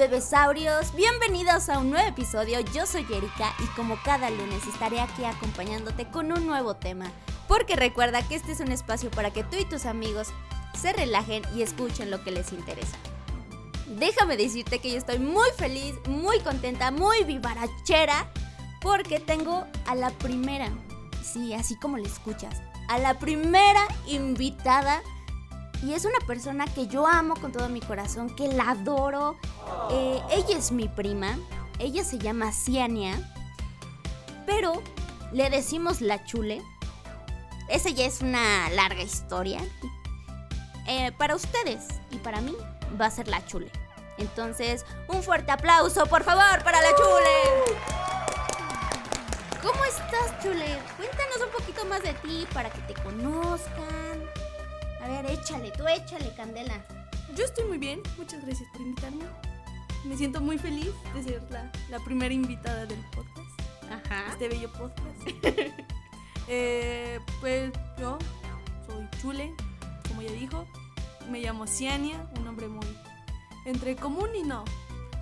bebesaurios, bienvenidos a un nuevo episodio. Yo soy Erika y como cada lunes estaré aquí acompañándote con un nuevo tema. Porque recuerda que este es un espacio para que tú y tus amigos se relajen y escuchen lo que les interesa. Déjame decirte que yo estoy muy feliz, muy contenta, muy vivarachera porque tengo a la primera, sí, así como le escuchas, a la primera invitada y es una persona que yo amo con todo mi corazón, que la adoro. Eh, ella es mi prima, ella se llama Ciania, pero le decimos la chule. Esa ya es una larga historia. Eh, para ustedes y para mí va a ser la chule. Entonces, un fuerte aplauso, por favor, para la chule. ¿Cómo estás, chule? Cuéntanos un poquito más de ti para que te conozcan. A ver, échale, tú échale, Candela. Yo estoy muy bien, muchas gracias por invitarme. Me siento muy feliz de ser la, primera invitada del podcast. Ajá. Este bello podcast. Eh, pues yo soy Chule, como ya dijo. Me llamo Ciania, un nombre muy entre común y no.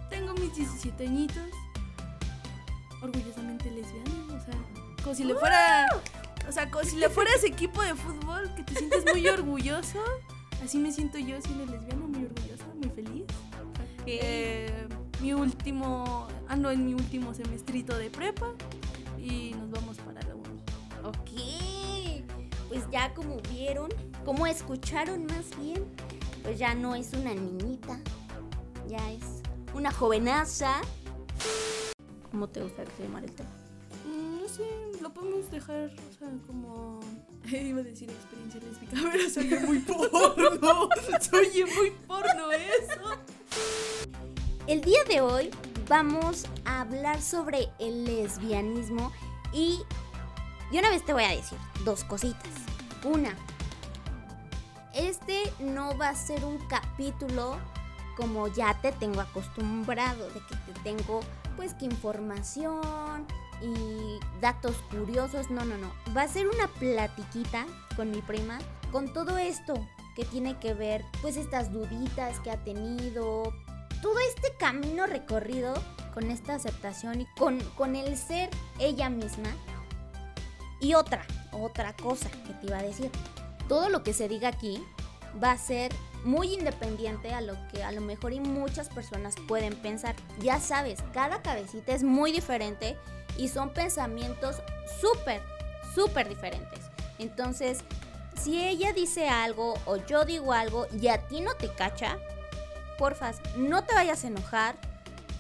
Tengo mis 17 añitos. Orgullosamente lesbiana, o sea, como si le fuera o sea, como si le fueras equipo de fútbol, que te sientes muy orgulloso. Así me siento yo siendo lesbiana, muy orgullosa, muy feliz. Eh, mi último, ando en mi último semestrito de prepa y nos vamos para la uni. Ok, pues ya como vieron, como escucharon más bien, pues ya no es una niñita, ya es una jovenaza. ¿Cómo te gusta que se llamara el tema? Podemos dejar, o sea, como. Iba a decir experiencia lésbica, pero soy muy porno. soy muy porno eso. El día de hoy vamos a hablar sobre el lesbianismo y de una vez te voy a decir dos cositas. Una, este no va a ser un capítulo como ya te tengo acostumbrado, de que te tengo pues que información, y datos curiosos, no, no, no. Va a ser una platiquita con mi prima con todo esto que tiene que ver, pues estas duditas que ha tenido, todo este camino recorrido con esta aceptación y con, con el ser ella misma. Y otra, otra cosa que te iba a decir. Todo lo que se diga aquí va a ser muy independiente a lo que a lo mejor y muchas personas pueden pensar. Ya sabes, cada cabecita es muy diferente y son pensamientos súper, súper diferentes. Entonces, si ella dice algo o yo digo algo y a ti no te cacha, porfa, no te vayas a enojar,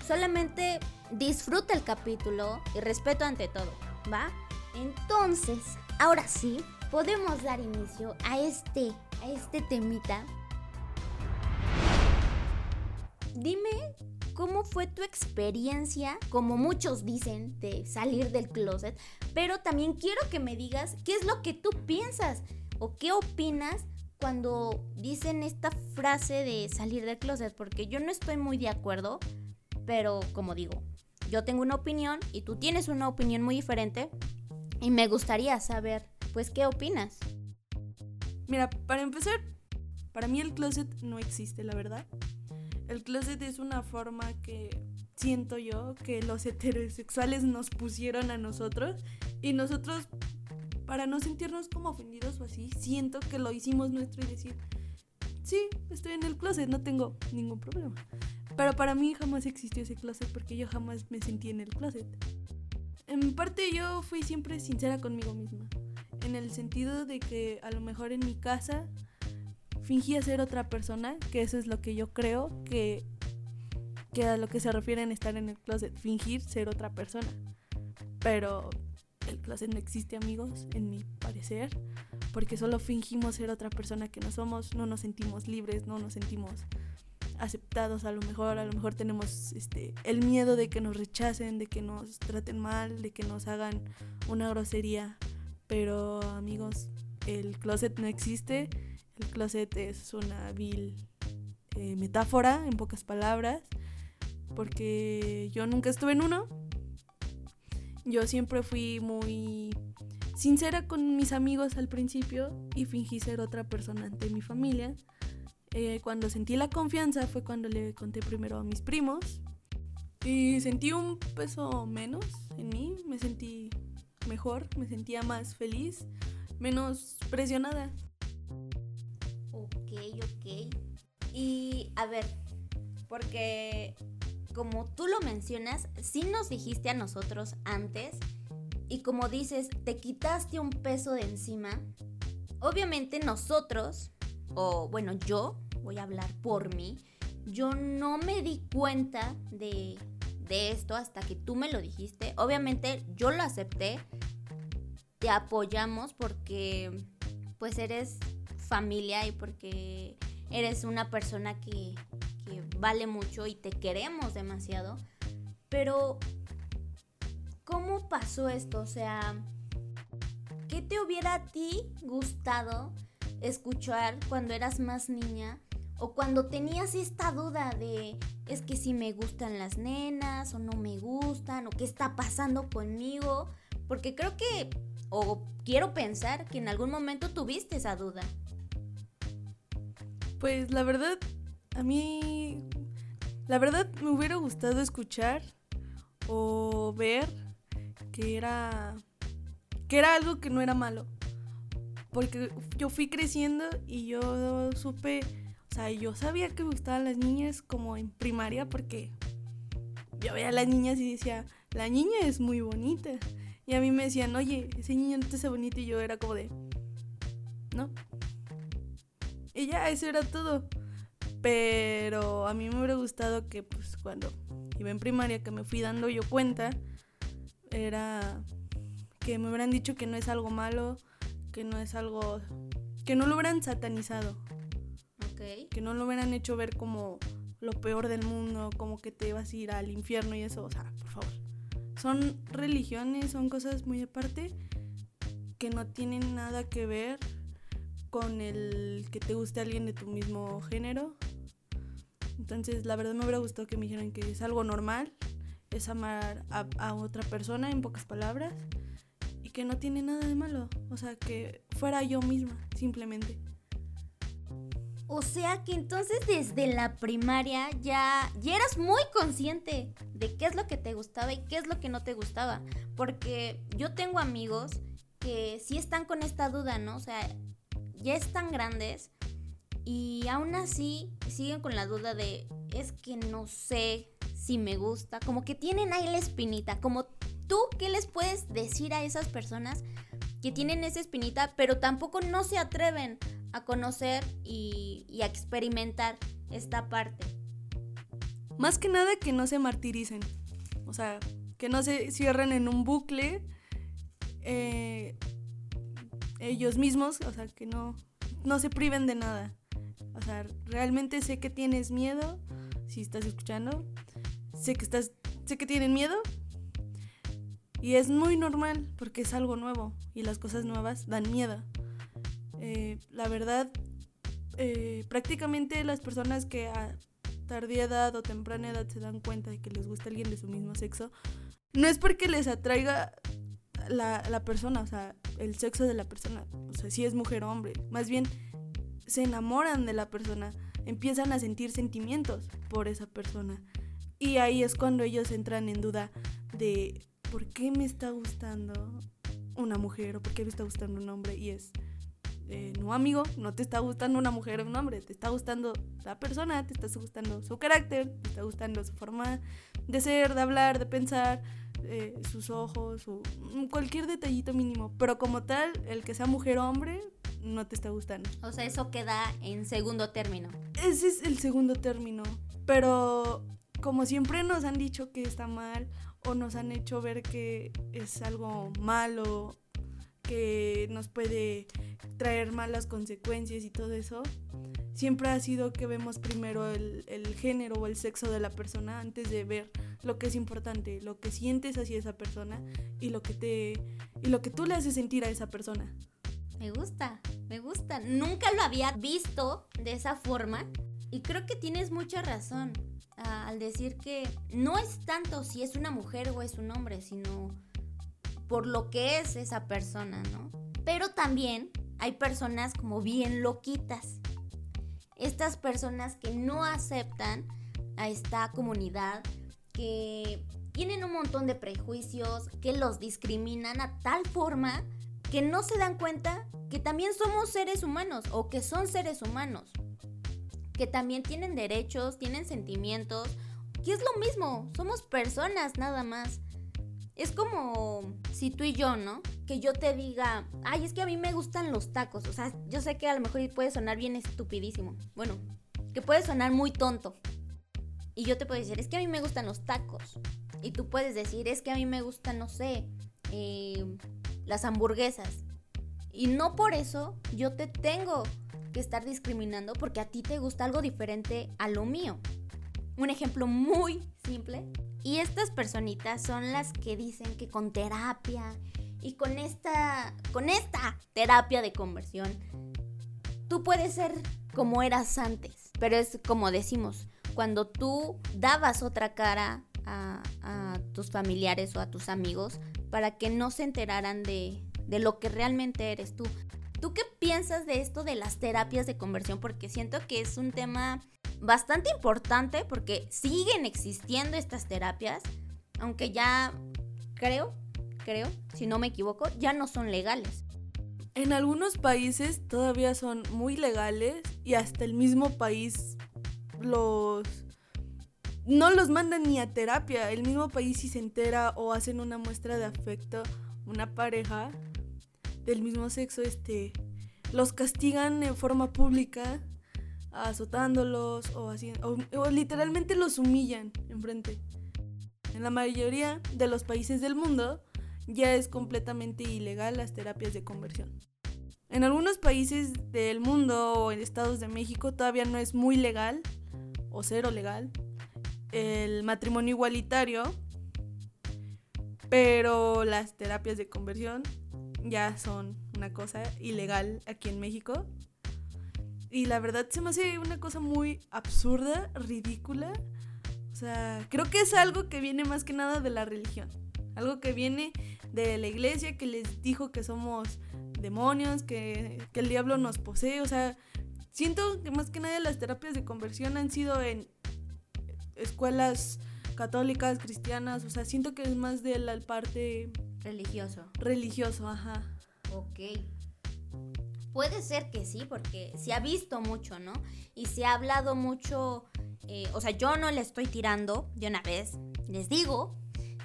solamente disfruta el capítulo y respeto ante todo, ¿va? Entonces, ahora sí, podemos dar inicio a este, a este temita. Dime ¿Cómo fue tu experiencia, como muchos dicen, de salir del closet? Pero también quiero que me digas qué es lo que tú piensas o qué opinas cuando dicen esta frase de salir del closet, porque yo no estoy muy de acuerdo, pero como digo, yo tengo una opinión y tú tienes una opinión muy diferente y me gustaría saber, pues, qué opinas. Mira, para empezar, para mí el closet no existe, la verdad. El closet es una forma que siento yo que los heterosexuales nos pusieron a nosotros y nosotros, para no sentirnos como ofendidos o así, siento que lo hicimos nuestro y decir, sí, estoy en el closet, no tengo ningún problema. Pero para mí jamás existió ese closet porque yo jamás me sentí en el closet. En parte yo fui siempre sincera conmigo misma, en el sentido de que a lo mejor en mi casa fingía ser otra persona, que eso es lo que yo creo que, que a lo que se refiere en estar en el closet, fingir ser otra persona. Pero el closet no existe, amigos, en mi parecer, porque solo fingimos ser otra persona que no somos, no nos sentimos libres, no nos sentimos aceptados a lo mejor, a lo mejor tenemos este el miedo de que nos rechacen, de que nos traten mal, de que nos hagan una grosería, pero amigos, el closet no existe el closet es una vil eh, metáfora, en pocas palabras, porque yo nunca estuve en uno. Yo siempre fui muy sincera con mis amigos al principio y fingí ser otra persona ante mi familia. Eh, cuando sentí la confianza fue cuando le conté primero a mis primos y sentí un peso menos en mí, me sentí mejor, me sentía más feliz, menos presionada. Ok. Y a ver, porque como tú lo mencionas, sí nos dijiste a nosotros antes y como dices, te quitaste un peso de encima. Obviamente nosotros, o bueno, yo voy a hablar por mí, yo no me di cuenta de, de esto hasta que tú me lo dijiste. Obviamente yo lo acepté, te apoyamos porque pues eres familia y porque eres una persona que, vale mucho y te queremos demasiado. Pero, ¿cómo pasó esto? O sea, ¿qué te hubiera a ti gustado escuchar cuando eras más niña? O cuando tenías esta duda de, es que si me gustan las nenas o no me gustan, o qué está pasando conmigo. Porque creo que, o quiero pensar que en algún momento tuviste esa duda. Pues la verdad, a mí, la verdad me hubiera gustado escuchar o ver que era, que era algo que no era malo. Porque yo fui creciendo y yo supe, o sea, yo sabía que me gustaban las niñas como en primaria porque yo veía a las niñas y decía, la niña es muy bonita. Y a mí me decían, oye, ese niño no te hace bonito y yo era como de, ¿no? Y ya, eso era todo. Pero a mí me hubiera gustado que pues cuando iba en primaria, que me fui dando yo cuenta, era que me hubieran dicho que no es algo malo, que no es algo... que no lo hubieran satanizado. Ok. Que no lo hubieran hecho ver como lo peor del mundo, como que te vas a ir al infierno y eso, o sea, por favor. Son religiones, son cosas muy aparte que no tienen nada que ver con el que te guste alguien de tu mismo género. Entonces, la verdad me hubiera gustado que me dijeran que es algo normal, es amar a, a, otra persona en pocas palabras y que no tiene nada de malo. O sea, que fuera yo misma, simplemente. O sea que entonces desde la primaria ya, ya eras muy consciente de qué es lo que te gustaba y qué es lo que no te gustaba. Porque yo tengo amigos que sí están con esta duda, ¿no? O sea, ya están grandes y aún así siguen con la duda de es que no sé si me gusta, como que tienen ahí la espinita, como tú, ¿qué les puedes decir a esas personas que tienen esa espinita, pero tampoco no se atreven a conocer y, a experimentar esta parte? Más que nada que no se martiricen, o sea, que no se cierren en un bucle. Eh, ellos mismos, o sea, que no, no se priven de nada. O sea, realmente sé que tienes miedo, si estás escuchando, sé que estás, sé que tienen miedo y es muy normal porque es algo nuevo y las cosas nuevas dan miedo. Eh, la verdad, eh, prácticamente las personas que a tardía edad o temprana edad se dan cuenta de que les gusta alguien de su mismo sexo, no es porque les atraiga la, la persona, o sea, el sexo de la persona, o sea, si es mujer o hombre, más bien se enamoran de la persona, empiezan a sentir sentimientos por esa persona. Y ahí es cuando ellos entran en duda de por qué me está gustando una mujer o por qué me está gustando un hombre. Y es, eh, no amigo, no te está gustando una mujer o un hombre, te está gustando la persona, te está gustando su carácter, te está gustando su forma de ser, de hablar, de pensar, eh, sus ojos, su, cualquier detallito mínimo. Pero como tal, el que sea mujer o hombre, no te está gustando. O sea, eso queda en segundo término. Ese es el segundo término. Pero como siempre nos han dicho que está mal o nos han hecho ver que es algo malo, que nos puede traer malas consecuencias y todo eso, siempre ha sido que vemos primero el, el, género o el sexo de la persona antes de ver lo que es importante, lo que sientes hacia esa persona y lo que te y lo que tú le haces sentir a esa persona. Me gusta, me gusta. Nunca lo había visto de esa forma y creo que tienes mucha razón al decir que no es tanto si es una mujer o es un hombre, sino por lo que es esa persona, ¿no? Pero también hay personas como bien loquitas. Estas personas que no aceptan a esta comunidad, que tienen un montón de prejuicios, que los discriminan a tal forma que no se dan cuenta que también somos seres humanos o que son seres humanos, que también tienen derechos, tienen sentimientos, que es lo mismo, somos personas nada más. Es como si tú y yo, ¿no? Que yo te diga, ay, es que a mí me gustan los tacos. O sea, yo sé que a lo mejor puede sonar bien estupidísimo. Bueno, que puede sonar muy tonto. Y yo te puedo decir, es que a mí me gustan los tacos. Y tú puedes decir, es que a mí me gustan, no sé, eh, las hamburguesas. Y no por eso yo te tengo que estar discriminando porque a ti te gusta algo diferente a lo mío. Un ejemplo muy simple y estas personitas son las que dicen que con terapia y con esta, con esta terapia de conversión, tú puedes ser como eras antes. Pero es como decimos, cuando tú dabas otra cara a, a tus familiares o a tus amigos para que no se enteraran de, de lo que realmente eres tú. ¿Tú qué piensas de esto de las terapias de conversión? Porque siento que es un tema bastante importante porque siguen existiendo estas terapias, aunque ya creo, creo, si no me equivoco, ya no son legales. En algunos países todavía son muy legales y hasta el mismo país los no los mandan ni a terapia. El mismo país si se entera o hacen una muestra de afecto, una pareja del mismo sexo, este, los castigan en forma pública azotándolos o, así, o, literalmente los humillan enfrente. En la mayoría de los países del mundo ya es completamente ilegal las terapias de conversión. En algunos países del mundo o en estados de México todavía no es muy legal o cero legal el matrimonio igualitario, pero las terapias de conversión ya son una cosa ilegal aquí en México y la verdad se me hace una cosa muy absurda, ridícula. O sea, creo que es algo que viene más que nada de la religión. Algo que viene de la iglesia que les dijo que somos demonios, que, que el diablo nos posee. O sea, siento que más que nada las terapias de conversión han sido en escuelas católicas, cristianas. O sea, siento que es más de la parte... Religioso. Religioso, ajá. Ok. Puede ser que sí, porque se ha visto mucho, ¿no? Y se ha hablado mucho, eh, o sea, yo no le estoy tirando, de una vez, les digo,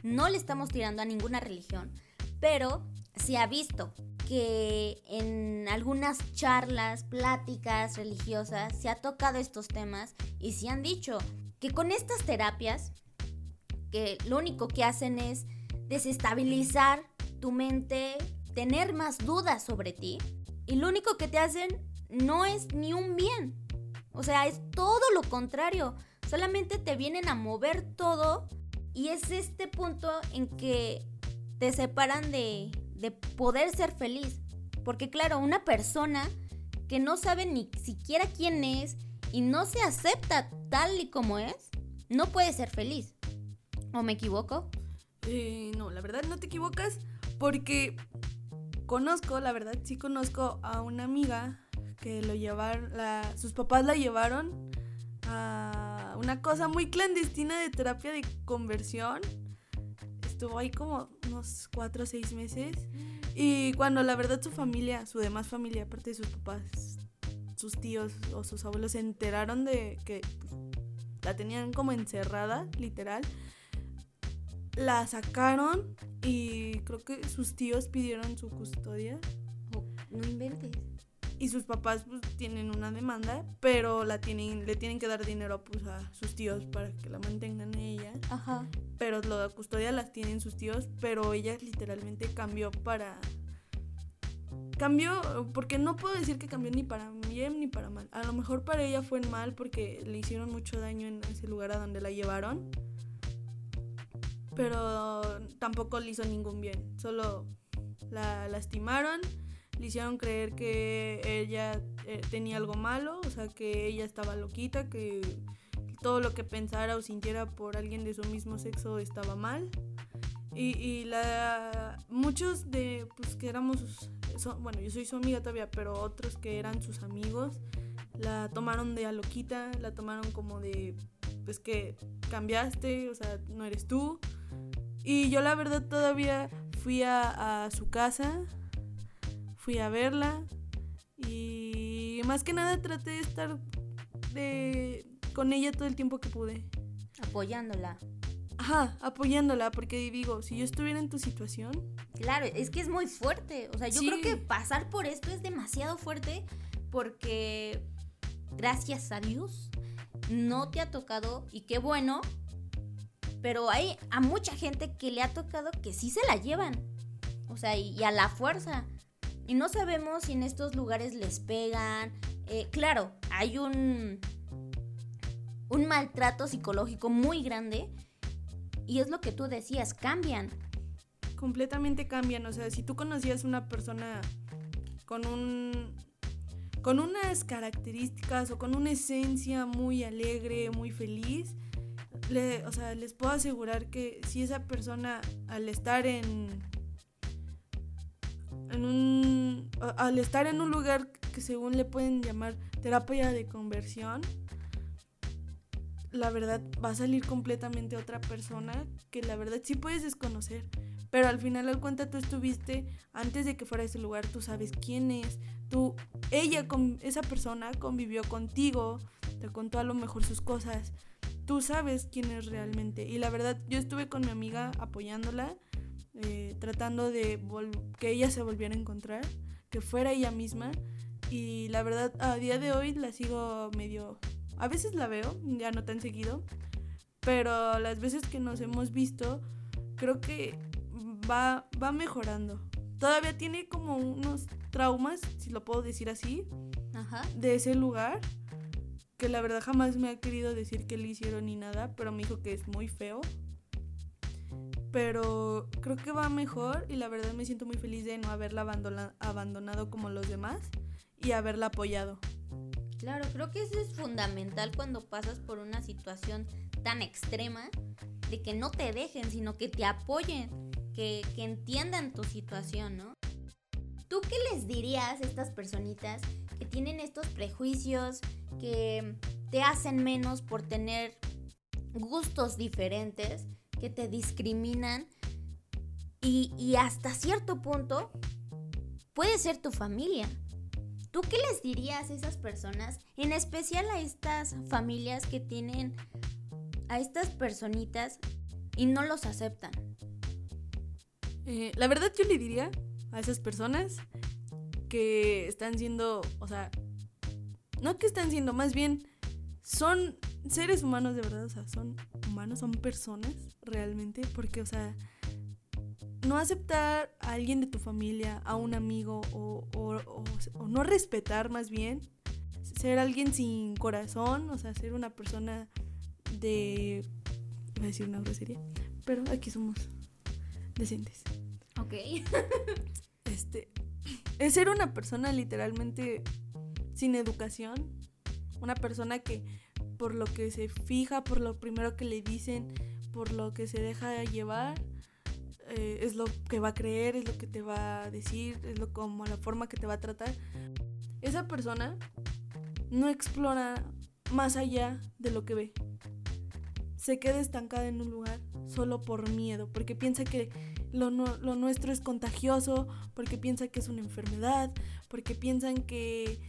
no le estamos tirando a ninguna religión, pero se ha visto que en algunas charlas, pláticas religiosas, se ha tocado estos temas y se han dicho que con estas terapias, que lo único que hacen es desestabilizar tu mente, tener más dudas sobre ti, y lo único que te hacen no es ni un bien. O sea, es todo lo contrario. Solamente te vienen a mover todo y es este punto en que te separan de, de poder ser feliz. Porque claro, una persona que no sabe ni siquiera quién es y no se acepta tal y como es, no puede ser feliz. ¿O me equivoco? Eh, no, la verdad no te equivocas porque conozco, la verdad, sí conozco a una amiga que lo llevaron, sus papás la llevaron a una cosa muy clandestina de terapia de conversión. Estuvo ahí como unos cuatro o seis meses. Y cuando la verdad su familia, su demás familia, aparte de sus papás, sus tíos o sus abuelos se enteraron de que la tenían como encerrada, literal, la sacaron y creo que sus tíos pidieron su custodia. no inventes. Y sus papás pues tienen una demanda, pero la tienen, le tienen que dar dinero pues a sus tíos para que la mantengan ella. Ajá. Pero la custodia las tienen sus tíos, pero ella literalmente cambió para cambió, porque no puedo decir que cambió ni para bien ni para mal. A lo mejor para ella fue mal porque le hicieron mucho daño en ese lugar a donde la llevaron pero tampoco le hizo ningún bien. Solo la lastimaron, le hicieron creer que ella eh, tenía algo malo, o sea, que ella estaba loquita, que todo lo que pensara o sintiera por alguien de su mismo sexo estaba mal. Y, y la, muchos de, pues que éramos, bueno, yo soy su amiga todavía, pero otros que eran sus amigos, la tomaron de a loquita, la tomaron como de, pues que cambiaste, o sea, no eres tú. Y yo la verdad todavía fui a, a su casa, fui a verla y más que nada traté de estar de, con ella todo el tiempo que pude. Apoyándola. Ajá, apoyándola, porque digo, si yo estuviera en tu situación. Claro, es que es muy fuerte. O sea, yo creo que pasar por esto es demasiado fuerte porque, gracias a Dios, no te ha tocado, y qué bueno, pero hay a mucha gente que le ha tocado que sí se la llevan. O sea, y, a la fuerza. Y no sabemos si en estos lugares les pegan. Eh, claro, hay un, un maltrato psicológico muy grande y es lo que tú decías, cambian. Completamente cambian. O sea, si tú conocías una persona con un. con unas características o con una esencia muy alegre, muy feliz. O sea, les puedo asegurar que si esa persona al estar en. en un. al estar en un lugar que según le pueden llamar terapia de conversión, la verdad va a salir completamente otra persona que la verdad sí puedes desconocer. Pero al final al cuenta tú estuviste antes de que fuera a ese lugar, tú sabes quién es, tú, ella, con esa persona convivió contigo, te contó a lo mejor sus cosas, tú sabes quién es realmente. Y la verdad yo estuve con mi amiga apoyándola, eh, tratando de que ella se volviera a encontrar, que fuera ella misma. Y la verdad a día de hoy la sigo medio a veces la veo, ya no tan seguido, pero las veces que nos hemos visto, creo que va, va mejorando. Todavía tiene como unos traumas, si lo puedo decir así, de ese lugar, que la verdad jamás me ha querido decir que le hicieron ni nada, pero me dijo que es muy feo. Pero creo que va mejor y la verdad me siento muy feliz de no haberla abandonado como los demás y haberla apoyado. Claro, creo que eso es fundamental cuando pasas por una situación tan extrema, de que no te dejen, sino que te apoyen, que, entiendan tu situación, ¿no? ¿Tú qué les dirías a estas personitas tienen estos prejuicios, que te hacen menos por tener gustos diferentes, que te discriminan y, y hasta cierto punto puede ser tu familia? ¿Tú qué les dirías a esas personas, en especial a estas familias que tienen a estas personitas y no los aceptan? Eh, la verdad yo le diría a esas personas que están siendo, o sea, no que están siendo, más bien son seres humanos de verdad, o sea, son humanos, son personas realmente, porque, o sea, no aceptar a alguien de tu familia, a un amigo o, no respetar más bien, ser alguien sin corazón, o sea, ser una persona de... Voy a decir una grosería, pero aquí somos decentes. Ok. este, es ser una persona literalmente sin educación, una persona que por lo que se fija, por lo primero que le dicen, por lo que se deja llevar, eh, es lo que va a creer, es lo que te va a decir, es lo como la forma que te va a tratar. Esa persona no explora más allá de lo que ve. Se queda estancada en un lugar solo por miedo, porque piensa que lo, lo nuestro es contagioso, porque piensa que es una enfermedad, porque piensan que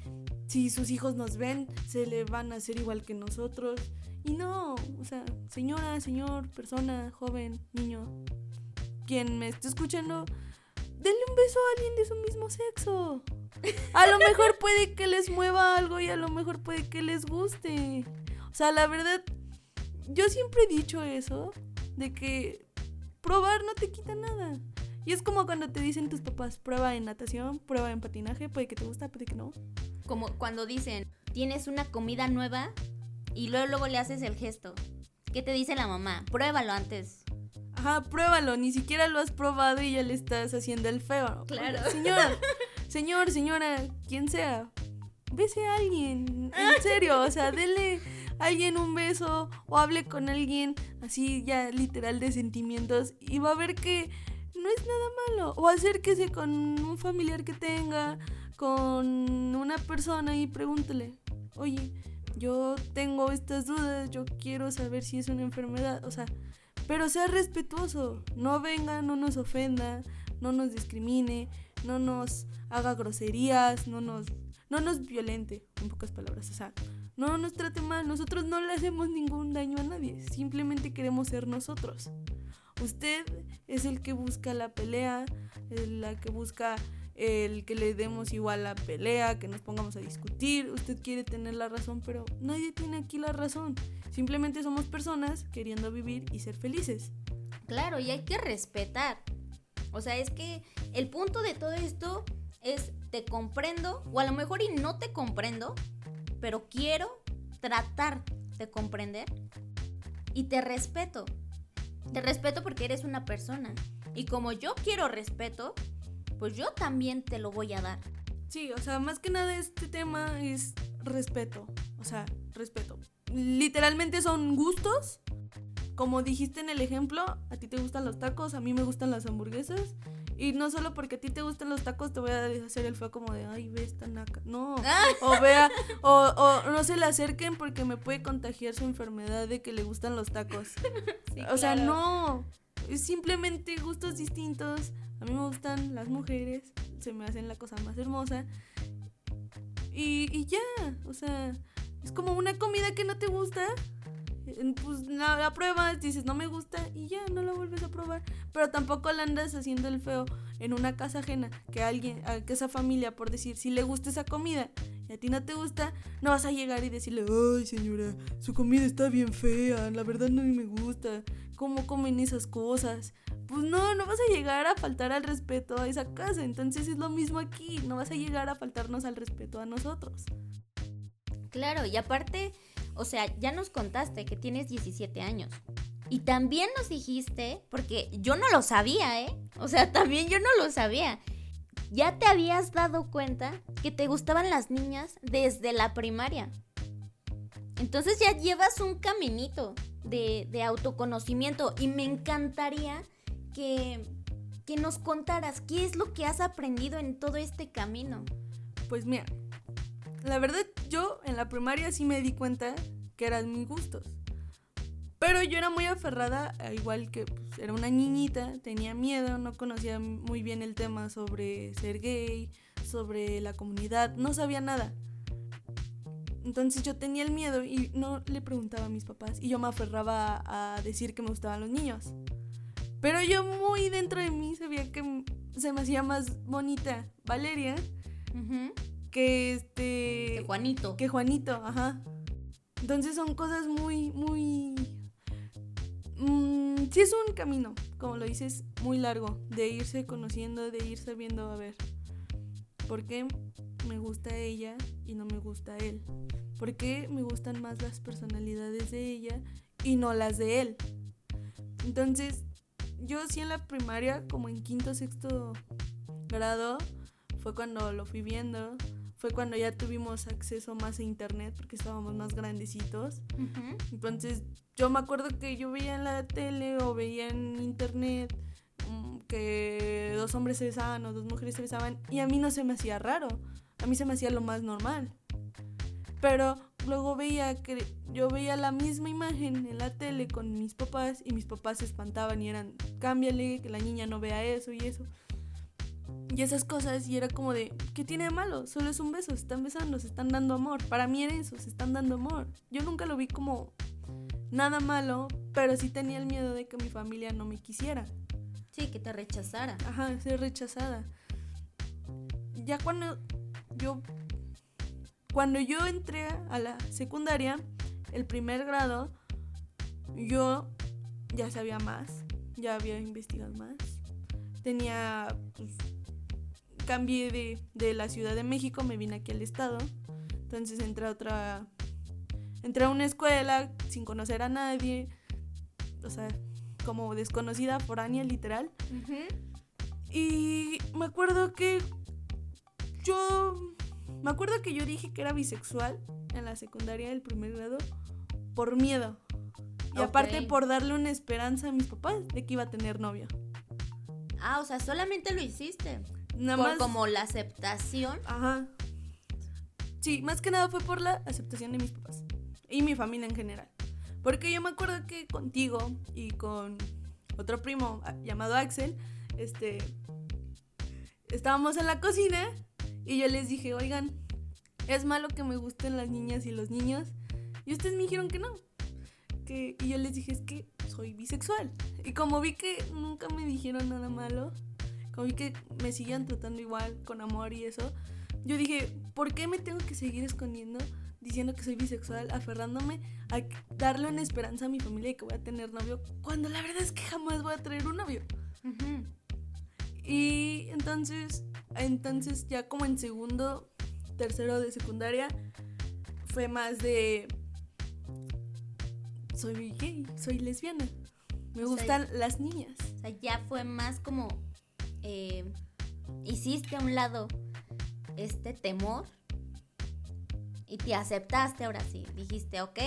si sus hijos nos ven, se le van a hacer igual que nosotros. Y no, o sea, señora, señor, persona, joven, niño, quien me esté escuchando, denle un beso a alguien de su mismo sexo. A lo mejor puede que les mueva algo y a lo mejor puede que les guste. O sea, la verdad, yo siempre he dicho eso, de que probar no te quita nada. Y es como cuando te dicen tus papás, prueba en natación, prueba en patinaje, puede que te gusta, puede que no. Como cuando dicen, tienes una comida nueva y luego, luego le haces el gesto. ¿Qué te dice la mamá? Pruébalo antes Ajá, pruébalo, ni siquiera lo has probado y ya le estás haciendo el feo. Claro. Señora, señor, señora, quien sea, bese a alguien, en serio, o sea, dele alguien un beso o hable con alguien así ya literal de sentimientos y va a ver que no es nada malo. O acérquese con un familiar que tenga, con una persona y pregúntele, oye, yo tengo estas dudas, yo quiero saber si es una enfermedad, o sea, pero sea respetuoso, no venga, no nos ofenda, no nos discrimine, no nos haga groserías, no nos, no nos violente, en pocas palabras, o sea, no nos trate mal, nosotros no le hacemos ningún daño a nadie, simplemente queremos ser nosotros. Usted es el que busca la pelea, la que busca el que le demos igual la pelea, que nos pongamos a discutir. Usted quiere tener la razón, pero nadie tiene aquí la razón. Simplemente somos personas queriendo vivir y ser felices. Claro, y hay que respetar. O sea, es que el punto de todo esto es te comprendo, o a lo mejor y no te comprendo, pero quiero tratar de comprender y te respeto. Te respeto porque eres una persona. Y como yo quiero respeto, pues yo también te lo voy a dar. Sí, o sea, más que nada este tema es respeto. O sea, respeto. Literalmente son gustos. Como dijiste en el ejemplo, a ti te gustan los tacos, a mí me gustan las hamburguesas. Y no solo porque a ti te gustan los tacos te voy a hacer el feo como de, ay, ve esta naca. No. Ah. O vea, o, o, no se le acerquen porque me puede contagiar su enfermedad de que le gustan los tacos. o sea, no. Es simplemente gustos distintos. A mí me gustan las mujeres, se me hacen la cosa más hermosa. Y, y ya, o sea, es como una comida que no te gusta pues la, pruebas, dices no me gusta y ya no la vuelves a probar. Pero tampoco la andas haciendo el feo en una casa ajena, que alguien, que esa familia, por decir, si le gusta esa comida y a ti no te gusta, no vas a llegar y decirle, ay señora, su comida está bien fea, la verdad no me gusta, ¿cómo comen esas cosas? Pues no, no vas a llegar a faltar al respeto a esa casa, entonces es lo mismo aquí, no vas a llegar a faltarnos al respeto a nosotros. Claro, y aparte o sea, ya nos contaste que tienes 17 años. Y también nos dijiste, porque yo no lo sabía, ¿eh? O sea, también yo no lo sabía. Ya te habías dado cuenta que te gustaban las niñas desde la primaria. Entonces ya llevas un caminito de, autoconocimiento y me encantaría que, que nos contaras qué es lo que has aprendido en todo este camino. Pues mira, la verdad, yo en la primaria sí me di cuenta que eran mis gustos. Pero yo era muy aferrada, igual que pues, era una niñita, tenía miedo, no conocía muy bien el tema sobre ser gay, sobre la comunidad, no sabía nada. Entonces yo tenía el miedo y no le preguntaba a mis papás y yo me aferraba a decir que me gustaban los niños. Pero yo muy dentro de mí sabía que se me hacía más bonita Valeria que este... Que Juanito. Que Juanito, ajá. Entonces son cosas muy, muy... Mm, sí es un camino, como lo dices, muy largo, de irse conociendo, de ir sabiendo, a ver, ¿por qué me gusta ella y no me gusta él? ¿Por qué me gustan más las personalidades de ella y no las de él? Entonces, yo sí en la primaria, como en quinto, sexto grado, fue cuando lo fui viendo, fue cuando ya tuvimos acceso más a internet porque estábamos más grandecitos. Entonces yo me acuerdo que yo veía en la tele o veía en internet mm, que dos hombres se besaban o dos mujeres se besaban y a mí no se me hacía raro, a mí se me hacía lo más normal. Pero luego veía que yo veía la misma imagen en la tele con mis papás y mis papás se espantaban y eran, cámbiale, que la niña no vea eso y eso y esas cosas y era como de, ¿qué tiene de malo? Solo es un beso, se están besando, se están dando amor. Para mí era eso, se están dando amor. Yo nunca lo vi como nada malo, pero sí tenía el miedo de que mi familia no me quisiera. Sí, que te rechazara. Ajá, ser rechazada. Ya cuando yo cuando yo entré a la secundaria, el primer grado, yo ya sabía más, ya había investigado más. Tenía pues, cambié de, de, la Ciudad de México, me vine aquí al estado. Entonces entré a otra. Entré a una escuela sin conocer a nadie. O sea, como desconocida, foránea, literal. Y me acuerdo que yo. Me acuerdo que yo dije que era bisexual en la secundaria del primer grado por miedo. Y aparte por darle una esperanza a mis papás de que iba a tener novio. Ah, o sea, solamente lo hiciste. Nada más. como la aceptación. Ajá. Sí, más que nada fue por la aceptación de mis papás y mi familia en general. Porque yo me acuerdo que contigo y con otro primo llamado Axel, este, estábamos en la cocina y yo les dije, oigan, es malo que me gusten las niñas y los niños. Y ustedes me dijeron que no. Que, y yo les dije, es que soy bisexual. Y como vi que nunca me dijeron nada malo, como vi que me siguen tratando igual, con amor y eso, yo dije, ¿por qué me tengo que seguir escondiendo diciendo que soy bisexual, aferrándome a darle una esperanza a mi familia de que voy a tener novio, cuando la verdad es que jamás voy a traer un novio? Y entonces, entonces ya como en segundo, tercero de secundaria, fue más de soy gay, soy lesbiana. Me gustan las niñas. O sea, ya fue más como eh, hiciste a un lado este temor y te aceptaste ahora sí. Dijiste, ok,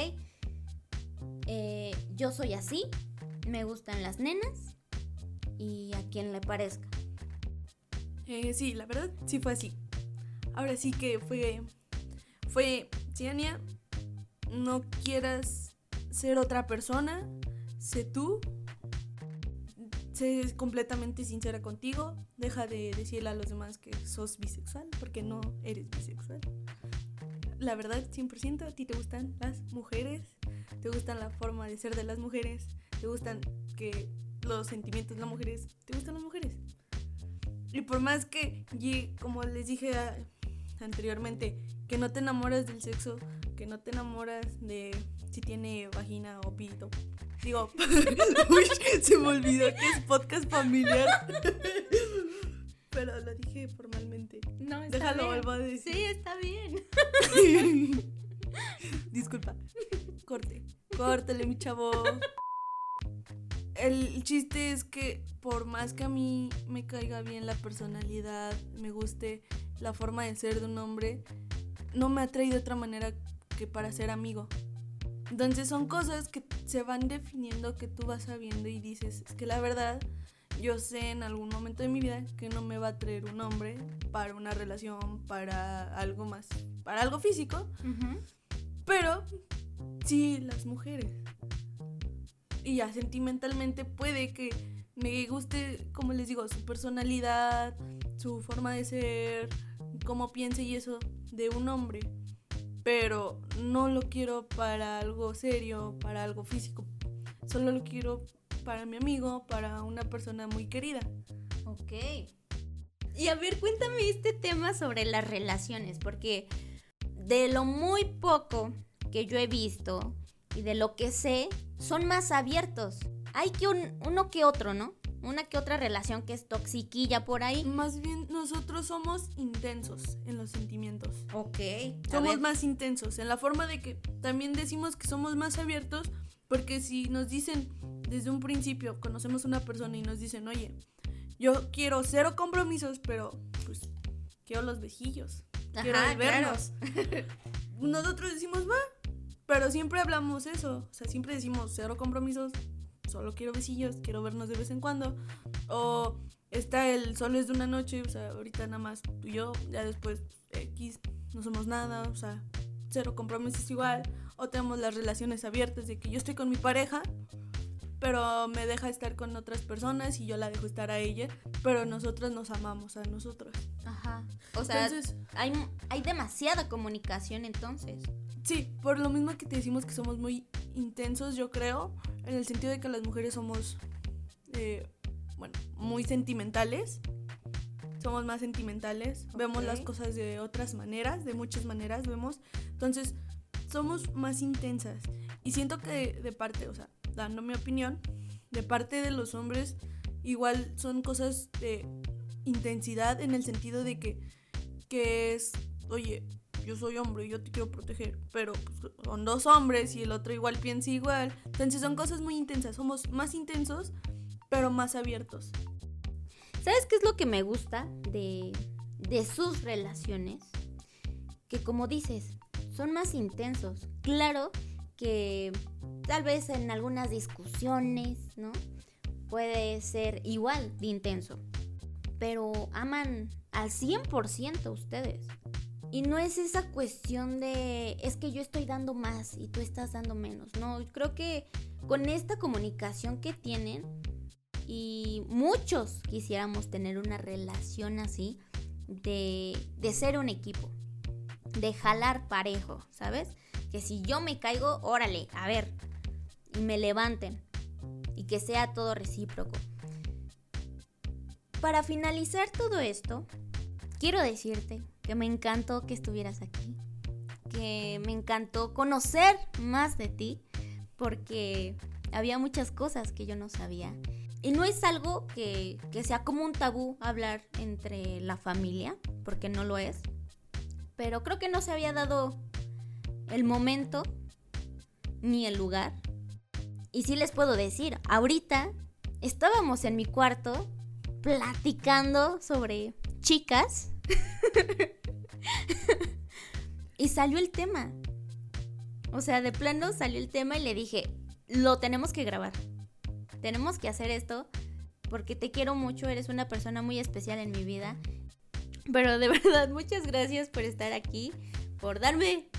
eh, yo soy así, me gustan las nenas y a quien le parezca. Eh, sí, la verdad sí fue así. Ahora sí que fue, fue, Ciania, no quieras ser otra persona, sé tú, sé completamente sincera contigo, deja de decirle a los demás que sos bisexual, porque no eres bisexual. La verdad, 100%, a ti te gustan las mujeres, te gustan la forma de ser de las mujeres, te gustan que los sentimientos de las mujeres, te gustan las mujeres. Y por más que, como les dije anteriormente, que no te enamoras del sexo, que no te enamoras de si tiene vagina o pito, Digo, se me olvidó que es podcast familiar. Pero lo dije formalmente. No, está Déjalo, bien. a decir. Sí, está bien. Disculpa. Corte. Córtale, mi chavo. El chiste es que por más que a mí me caiga bien la personalidad, me guste la forma de ser de un hombre, no me atrae de otra manera que para ser amigo. Entonces son cosas que se van definiendo, que tú vas sabiendo y dices, es que la verdad, yo sé en algún momento de mi vida que no me va a traer un hombre para una relación, para algo más, para algo físico, pero sí las mujeres. Y ya sentimentalmente puede que me guste, como les digo, su personalidad, su forma de ser, cómo piense y eso de un hombre pero no lo quiero para algo serio, para algo físico. Solo lo quiero para mi amigo, para una persona muy querida. Ok. Y a ver, cuéntame este tema sobre las relaciones, porque de lo muy poco que yo he visto y de lo que sé, son más abiertos. Hay que uno que otro, ¿no? Una que otra relación que es toxiquilla por ahí. Más bien nosotros somos intensos en los sentimientos. Ok. Somos más intensos en la forma de que también decimos que somos más abiertos porque si nos dicen desde un principio, conocemos a una persona y nos dicen, oye, yo quiero cero compromisos, pero pues quiero los vejillos. quiero vernos. Nosotros decimos, va, pero siempre hablamos eso. O sea, siempre decimos cero compromisos, solo quiero besillos, quiero vernos de vez en cuando. O está el solo es de una noche, o sea, ahorita nada más tú y yo, ya después X, no somos nada, o sea, cero compromisos igual. O tenemos las relaciones abiertas de que yo estoy con mi pareja, pero me deja estar con otras personas y yo la dejo estar a ella, pero nosotros nos amamos a nosotros. Ajá. O sea, entonces, hay, hay demasiada comunicación entonces. Sí, por lo mismo que te decimos que somos muy intensos, yo creo, en el sentido de que las mujeres somos, eh, bueno, muy sentimentales. Somos más sentimentales, vemos las cosas de otras maneras, de muchas maneras vemos. Entonces, somos más intensas. Y siento que de parte, o sea, dando mi opinión, de parte de los hombres, igual son cosas de intensidad en el sentido de que, que es, oye, yo soy hombre y yo te quiero proteger, pero pues, son dos hombres y el otro igual piensa igual. Entonces son cosas muy intensas, somos más intensos, pero más abiertos. ¿Sabes qué es lo que me gusta de, de sus relaciones? Que como dices, son más intensos. Claro que tal vez en algunas discusiones, ¿no? Puede ser igual de intenso. Pero aman al 100% ustedes. Y no es esa cuestión de, es que yo estoy dando más y tú estás dando menos. No, creo que con esta comunicación que tienen, y muchos quisiéramos tener una relación así, de, de ser un equipo, de jalar parejo, ¿sabes? Que si yo me caigo, órale, a ver, y me levanten, y que sea todo recíproco. Para finalizar todo esto, quiero decirte que me encantó que estuvieras aquí, que me encantó conocer más de ti, porque había muchas cosas que yo no sabía. Y no es algo que, sea como un tabú hablar entre la familia, porque no lo es. Pero creo que no se había dado el momento ni el lugar. Y sí les puedo decir, ahorita estábamos en mi cuarto platicando sobre chicas y salió el tema. O sea, de plano salió el tema y le dije, lo tenemos que grabar. Tenemos que hacer esto porque te quiero mucho, eres una persona muy especial en mi vida. Pero de verdad, muchas gracias por estar aquí, por darme...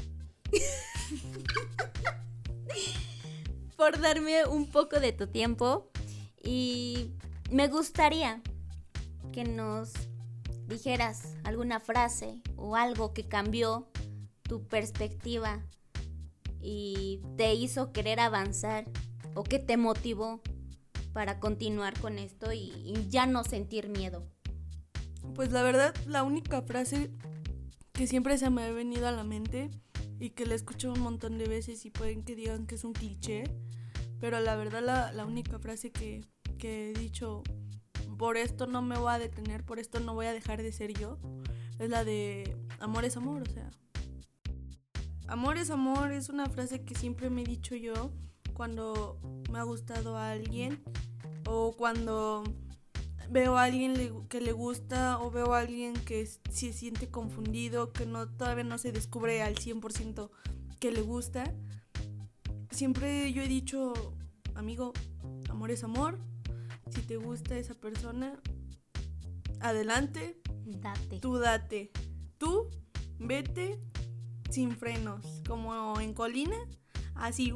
por darme un poco de tu tiempo. Y me gustaría que nos dijeras alguna frase o algo que cambió tu perspectiva y te hizo querer avanzar o que te motivó para continuar con esto y, ya no sentir miedo? Pues la verdad, la única frase que siempre se me ha venido a la mente y que la escucho un montón de veces y pueden que digan que es un cliché, pero la verdad la, la única frase que, que he dicho por esto no me voy a detener, por esto no voy a dejar de ser yo, es la de amor es amor, o sea. Amor es amor es una frase que siempre me he dicho yo cuando me ha gustado a alguien o cuando veo a alguien que le gusta o veo a alguien que se siente confundido, que no todavía no se descubre al 100% que le gusta. Siempre yo he dicho, amigo, amor es amor, si te gusta esa persona, adelante. Date. Tú date. Tú vete sin frenos. Como en colina. Así.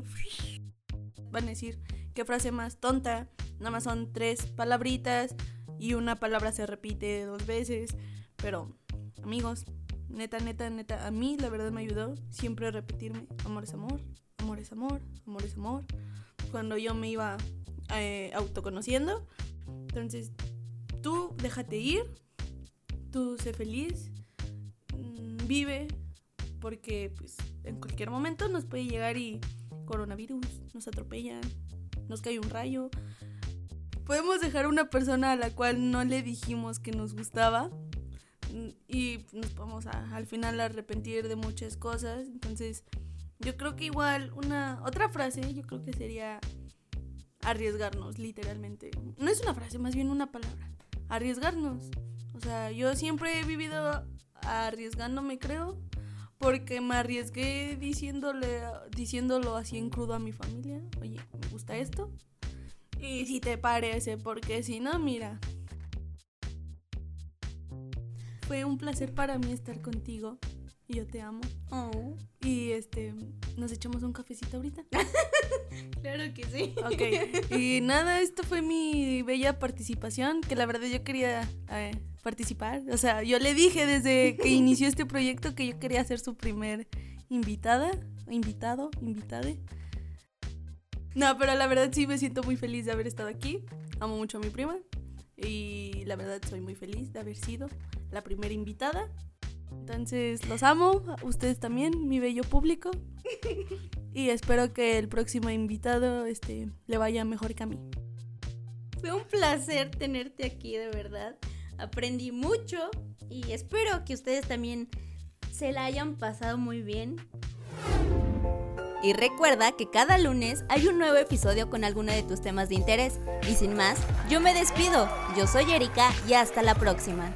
Van a decir, qué frase más tonta. Nada más son tres palabritas y una palabra se repite dos veces. Pero, amigos, neta, neta, neta, a mí la verdad me ayudó siempre a repetirme, amor es amor, amor es amor, amor es amor. Cuando yo me iba eh, autoconociendo. Entonces, tú déjate ir, tú sé feliz, mm, vive, porque pues en cualquier momento nos puede llegar y coronavirus, nos atropellan, nos cae un rayo. Podemos dejar una persona a la cual no le dijimos que nos gustaba mm, y nos vamos a, al final arrepentir de muchas cosas. Entonces, yo creo que igual una otra frase, yo creo que sería arriesgarnos, literalmente. No es una frase, más bien una palabra. Arriesgarnos. O sea, yo siempre he vivido arriesgándome, creo, porque me arriesgué diciéndole, diciéndolo así en crudo a mi familia. Oye, me gusta esto. Y si te parece, porque si no, mira. Fue un placer para mí estar contigo. Y yo te amo. Oh. Y este, nos echamos un cafecito ahorita. claro que sí. Ok. Y nada, esto fue mi bella participación, que la verdad yo quería eh, participar. O sea, yo le dije desde que inició este proyecto que yo quería ser su primer invitada, invitado, invitade. No, pero la verdad sí me siento muy feliz de haber estado aquí. Amo mucho a mi prima. Y la verdad soy muy feliz de haber sido la primera invitada. Entonces, los amo, ustedes también, mi bello público. Y espero que el próximo invitado este, le vaya mejor que a mí. Fue un placer tenerte aquí, de verdad. Aprendí mucho y espero que ustedes también se la hayan pasado muy bien. Y recuerda que cada lunes hay un nuevo episodio con alguno de tus temas de interés. Y sin más, yo me despido. Yo soy Erika y hasta la próxima.